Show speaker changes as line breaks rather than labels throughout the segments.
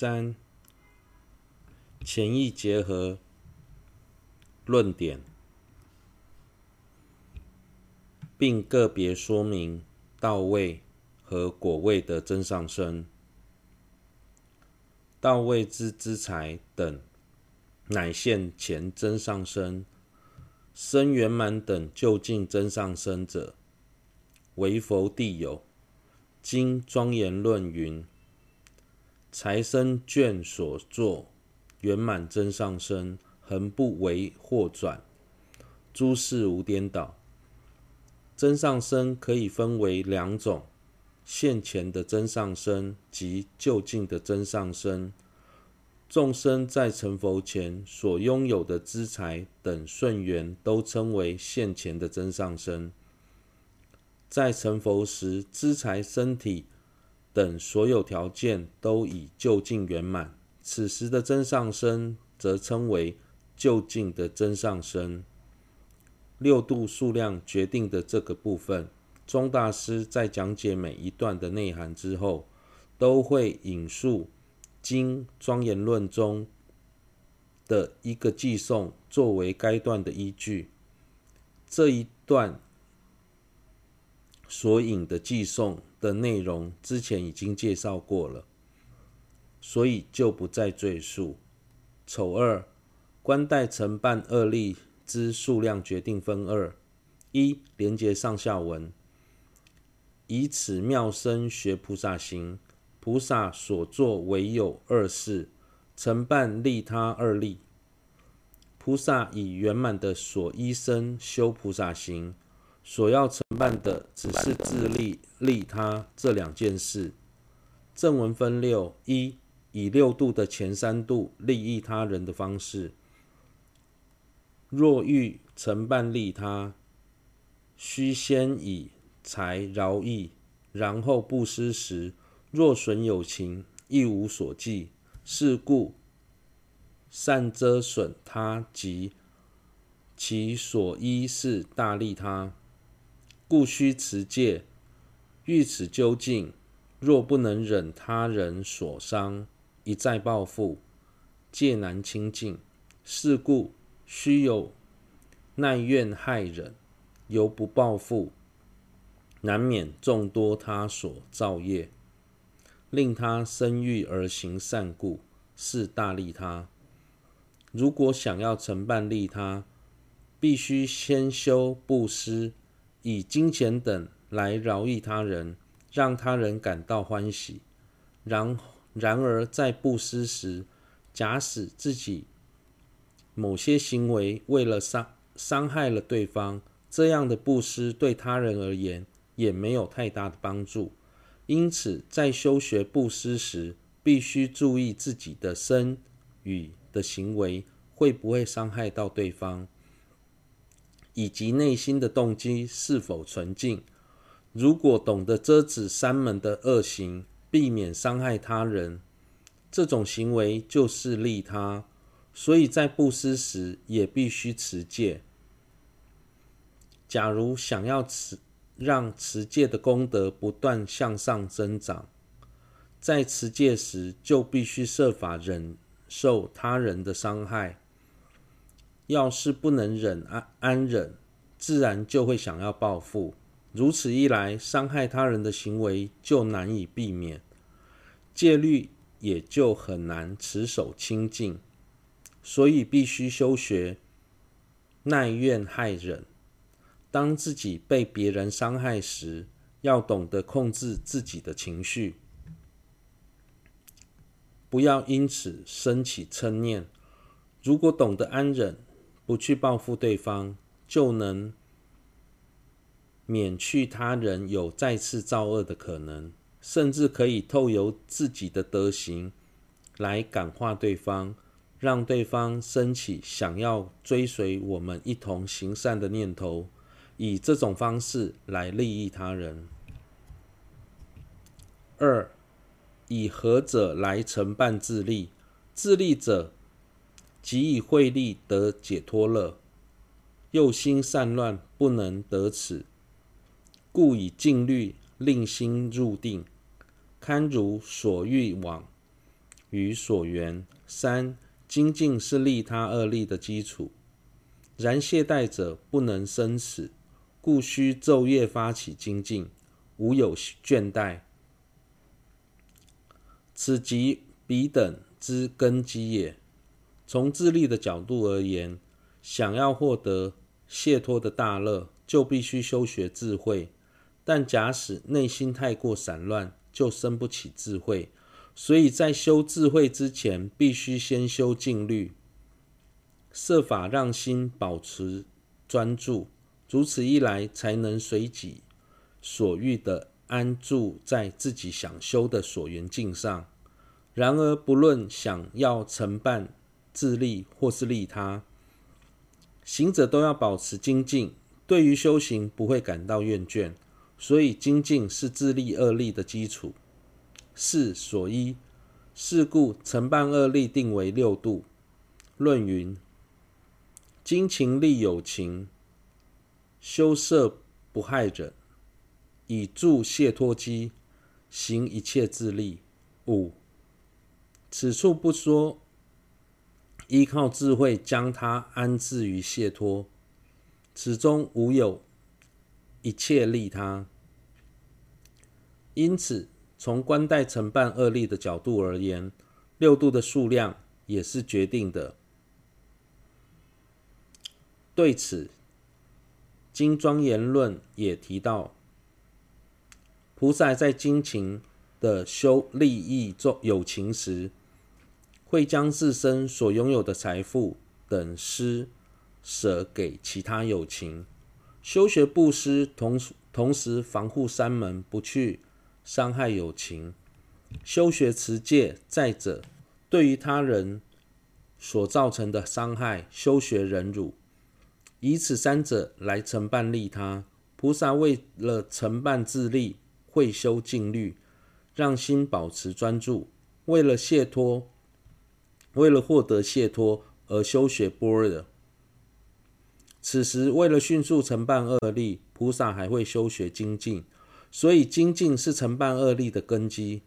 三、前意结合论点，并个别说明道位和果位的真上生。道位之资财等，乃现前真上升生；圆满等究竟真上生者，为佛地有。经庄严论云：财生眷所作圆满真上生，恒不违或转，诸事无颠倒。真上生可以分为两种。现前的真上生及就近的真上生，众生在成佛前所拥有的资财等顺缘，都称为现前的真上生。在成佛时，资财、身体等所有条件都已就近圆满，此时的真上身则称为就近的真上身。六度数量决定的这个部分。宗大师在讲解每一段的内涵之后，都会引述《经庄严论》中的一个偈颂作为该段的依据。这一段所引的偈颂的内容之前已经介绍过了，所以就不再赘述。丑二，观待承办二力之数量决定分二：一、连结上下文。以此妙身学菩萨行，菩萨所作唯有二事：承办利他二力。菩萨以圆满的所依身修菩萨行，所要承办的只是自利利他这两件事。正文分六：一、以六度的前三度利益他人的方式。若欲承办利他，须先以财饶益，然后布施时，若损有情，亦无所记。是故善遮损他及其所依是大利他，故须持戒。欲此究竟，若不能忍他人所伤，一再报复，戒难清净。是故须有耐怨害忍，犹不报复。难免众多他所造业，令他生欲而行善故，是大利他。如果想要承办利他，必须先修布施，以金钱等来饶益他人，让他人感到欢喜。然然而在布施时，假使自己某些行为为了伤伤害了对方，这样的布施对他人而言，也没有太大的帮助，因此在修学布施时，必须注意自己的身语的行为会不会伤害到对方，以及内心的动机是否纯净。如果懂得遮止三门的恶行，避免伤害他人，这种行为就是利他，所以在布施时也必须持戒。假如想要持让持戒的功德不断向上增长，在持戒时就必须设法忍受他人的伤害。要是不能忍安安忍，自然就会想要报复。如此一来，伤害他人的行为就难以避免，戒律也就很难持守清净。所以必须修学耐怨害忍。当自己被别人伤害时，要懂得控制自己的情绪，不要因此生起嗔念。如果懂得安忍，不去报复对方，就能免去他人有再次造恶的可能，甚至可以透由自己的德行来感化对方，让对方升起想要追随我们一同行善的念头。以这种方式来利益他人。二，以何者来承办自利？自利者，即以慧力得解脱乐，又心散乱，不能得此，故以静虑令心入定，堪如所欲往，与所缘。三、精进是利他二利的基础。然懈怠者不能生此，故须昼夜发起精进，无有倦怠。此即彼等之根基也。从自利的角度而言，想要获得解脱的大乐，就必须修学智慧。但假使内心太过散乱，就生不起智慧。所以在修智慧之前，必须先修静虑。设法让心保持专注，如此一来，才能随己所欲的安住在自己想修的所缘境上。然而，不论想要成办自利或是利他，行者都要保持精进，对于修行不会感到厌倦。所以，精进是自利恶利的基础。四所依，是故承办恶利定为六度。论云。精勤利有情，修摄不害人，以助解脱机，行一切自利。五，此处不说依靠智慧将他安置于解脱，此中无有一切利他。因此，从观待承办恶利的角度而言，六度的数量也是决定的。对此，《经庄严论》也提到，菩萨在精勤的修利益有情时，会将自身所拥有的财富等施舍给其他有情。修学布施，同同时防护三门，不去伤害有情；修学持戒，再者对于他人所造成的伤害，修学忍辱。以此三者来承办利他，菩萨为了承办自利，会修禁律，让心保持专注；为了解脱，为了获得解脱而修学般若。此时为了迅速承办恶力，菩萨还会修学精进，所以精进是承办恶力的根基。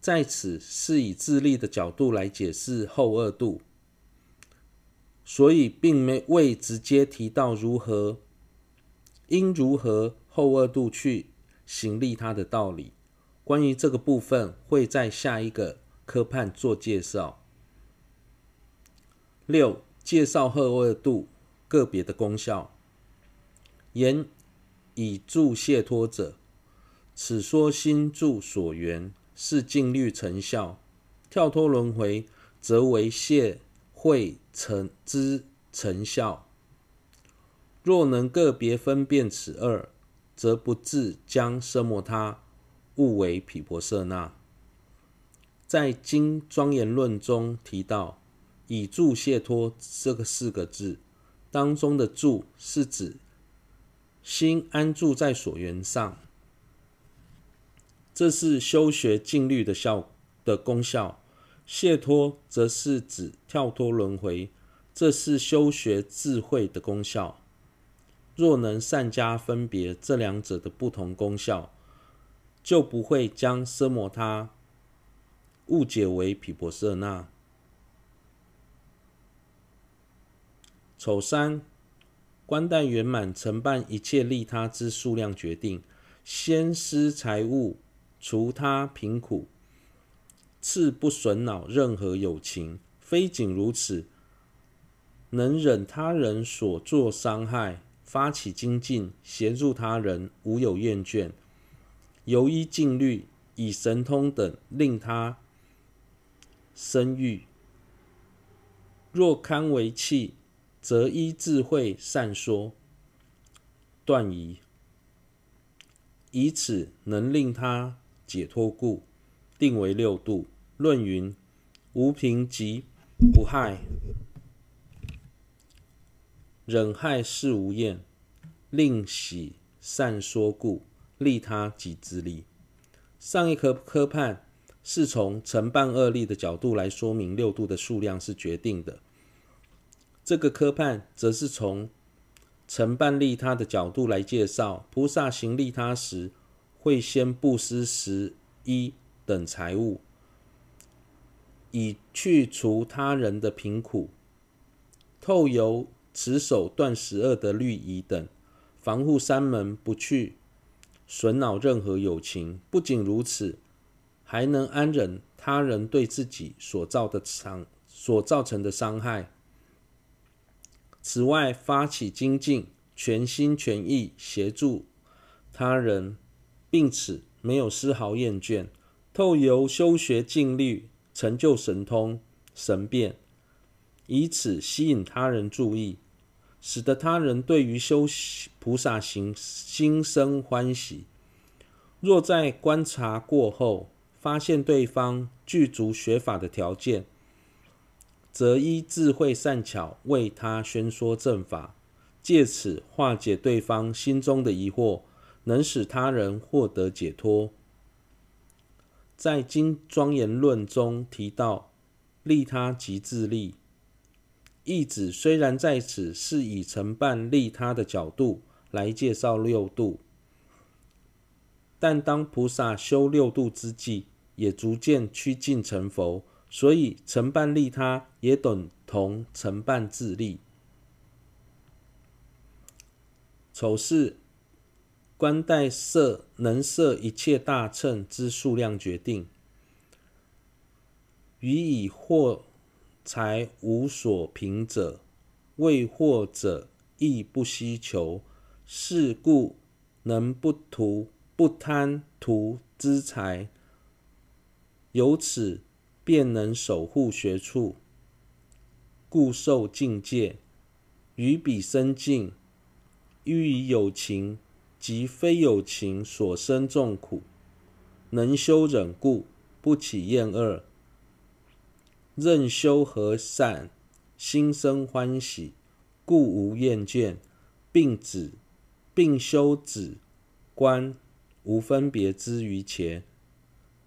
在此是以自利的角度来解释后二度。所以，并没未直接提到如何应如何后二度去行利他的道理。关于这个部分，会在下一个科判做介绍。六、介绍后二度个别的功效。言以助解脱者，此说心助所缘是静虑成效，跳脱轮回则为谢会成之成效。若能个别分辨此二，则不致将奢摩他误为毗婆舍那。在《经庄严论》中提到“以助谢脱”这个四个字当中的“助”是指心安住在所缘上，这是修学静律的效的功效。谢脱则是指跳脱轮回，这是修学智慧的功效。若能善加分别这两者的不同功效，就不会将奢摩他误解为毗婆舍那。丑三，观待圆满成办一切利他之数量决定，先施财物，除他贫苦。次不损恼任何有情，非仅如此，能忍他人所作伤害，发起精进，协助他人，无有厌倦。由依禁律，以神通等令他生欲。若堪为器，则依智慧善说断疑，以此能令他解脱故，定为六度。论云：无贫即不害，忍害事无厌，令喜善说故，利他即自利。上一科科判是从成办二利的角度来说明六度的数量是决定的，这个科判则是从成办利他的角度来介绍，菩萨行利他时会先布施十一等财物。以去除他人的贫苦，透由持守断十二的律仪等，防护三门，不去损恼任何有情。不仅如此，还能安忍他人对自己所造的伤所造成的伤害。此外，发起精进，全心全意协助他人，并此没有丝毫厌倦。透由修学静虑，成就神通神变，以此吸引他人注意，使得他人对于修菩萨行心生欢喜。若在观察过后，发现对方具足学法的条件，则依智慧善巧为他宣说正法，借此化解对方心中的疑惑，能使他人获得解脱。在《经庄严论》中提到，利他即自利，意指虽然在此是以承办利他的角度来介绍六度，但当菩萨修六度之际，也逐渐趋近成佛。所以，承办利他也等同承办自利。丑事，观待设能设一切大乘之数量决定，予以获财无所凭者，未获者亦不希求。是故能不图不贪图资财，由此。便能守护学处，故受境界，于彼生净，欲以有情及非有情所生众苦，能修忍故，不起厌恶，任修和善，心生欢喜，故无厌倦，并止并修止观无分别之于前。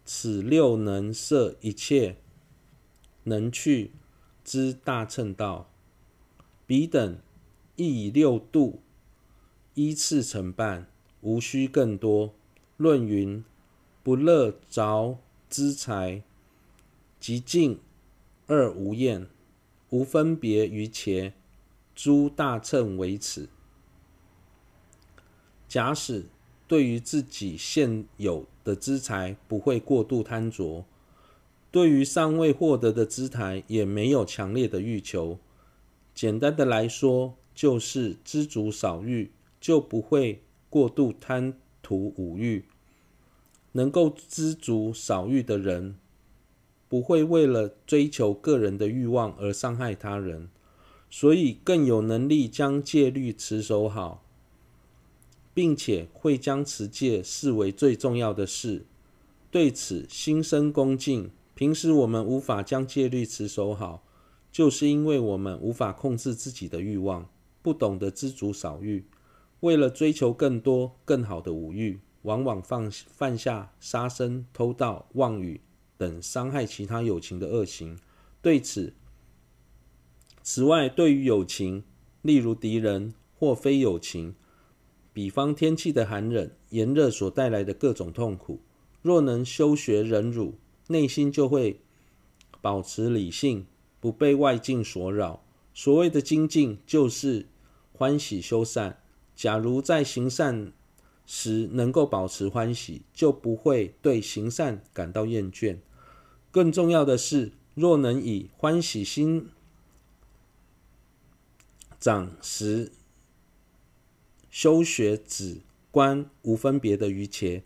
此六能摄一切能去之大乘道，彼等亦以六度依次承办，无需更多。论云：不乐着资财，极静而无厌，无分别瑜伽，诸大乘为此。假使对于自己现有的资财不会过度贪着，对于尚未获得的资财也没有强烈的欲求。简单的来说，就是知足少欲，就不会过度贪图五欲。能够知足少欲的人，不会为了追求个人的欲望而伤害他人，所以更有能力将戒律持守好。并且会将持戒视为最重要的事，对此心生恭敬。平时我们无法将戒律持守好，就是因为我们无法控制自己的欲望，不懂得知足少欲，为了追求更多更好的五欲，往往犯犯下杀生、偷盗、妄语等伤害其他有情的恶行。对此，此外，对于有情，例如敌人或非有情。比方天气的寒冷、炎热所带来的各种痛苦，若能修学忍辱，内心就会保持理性，不被外境所扰。所谓的精进，就是欢喜修善。假如在行善时能够保持欢喜，就不会对行善感到厌倦。更重要的是，若能以欢喜心长时，修学止观无分别的瑜伽，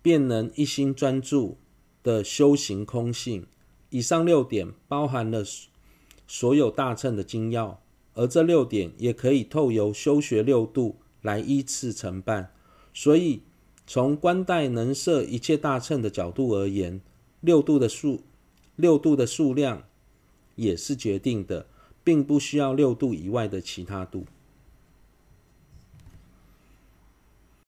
便能一心专注的修行空性。以上六点包含了所有大乘的精要，而这六点也可以透由修学六度来依次承办。所以，从观待能摄一切大乘的角度而言，六度的数六度的数量也是决定的，并不需要六度以外的其他度。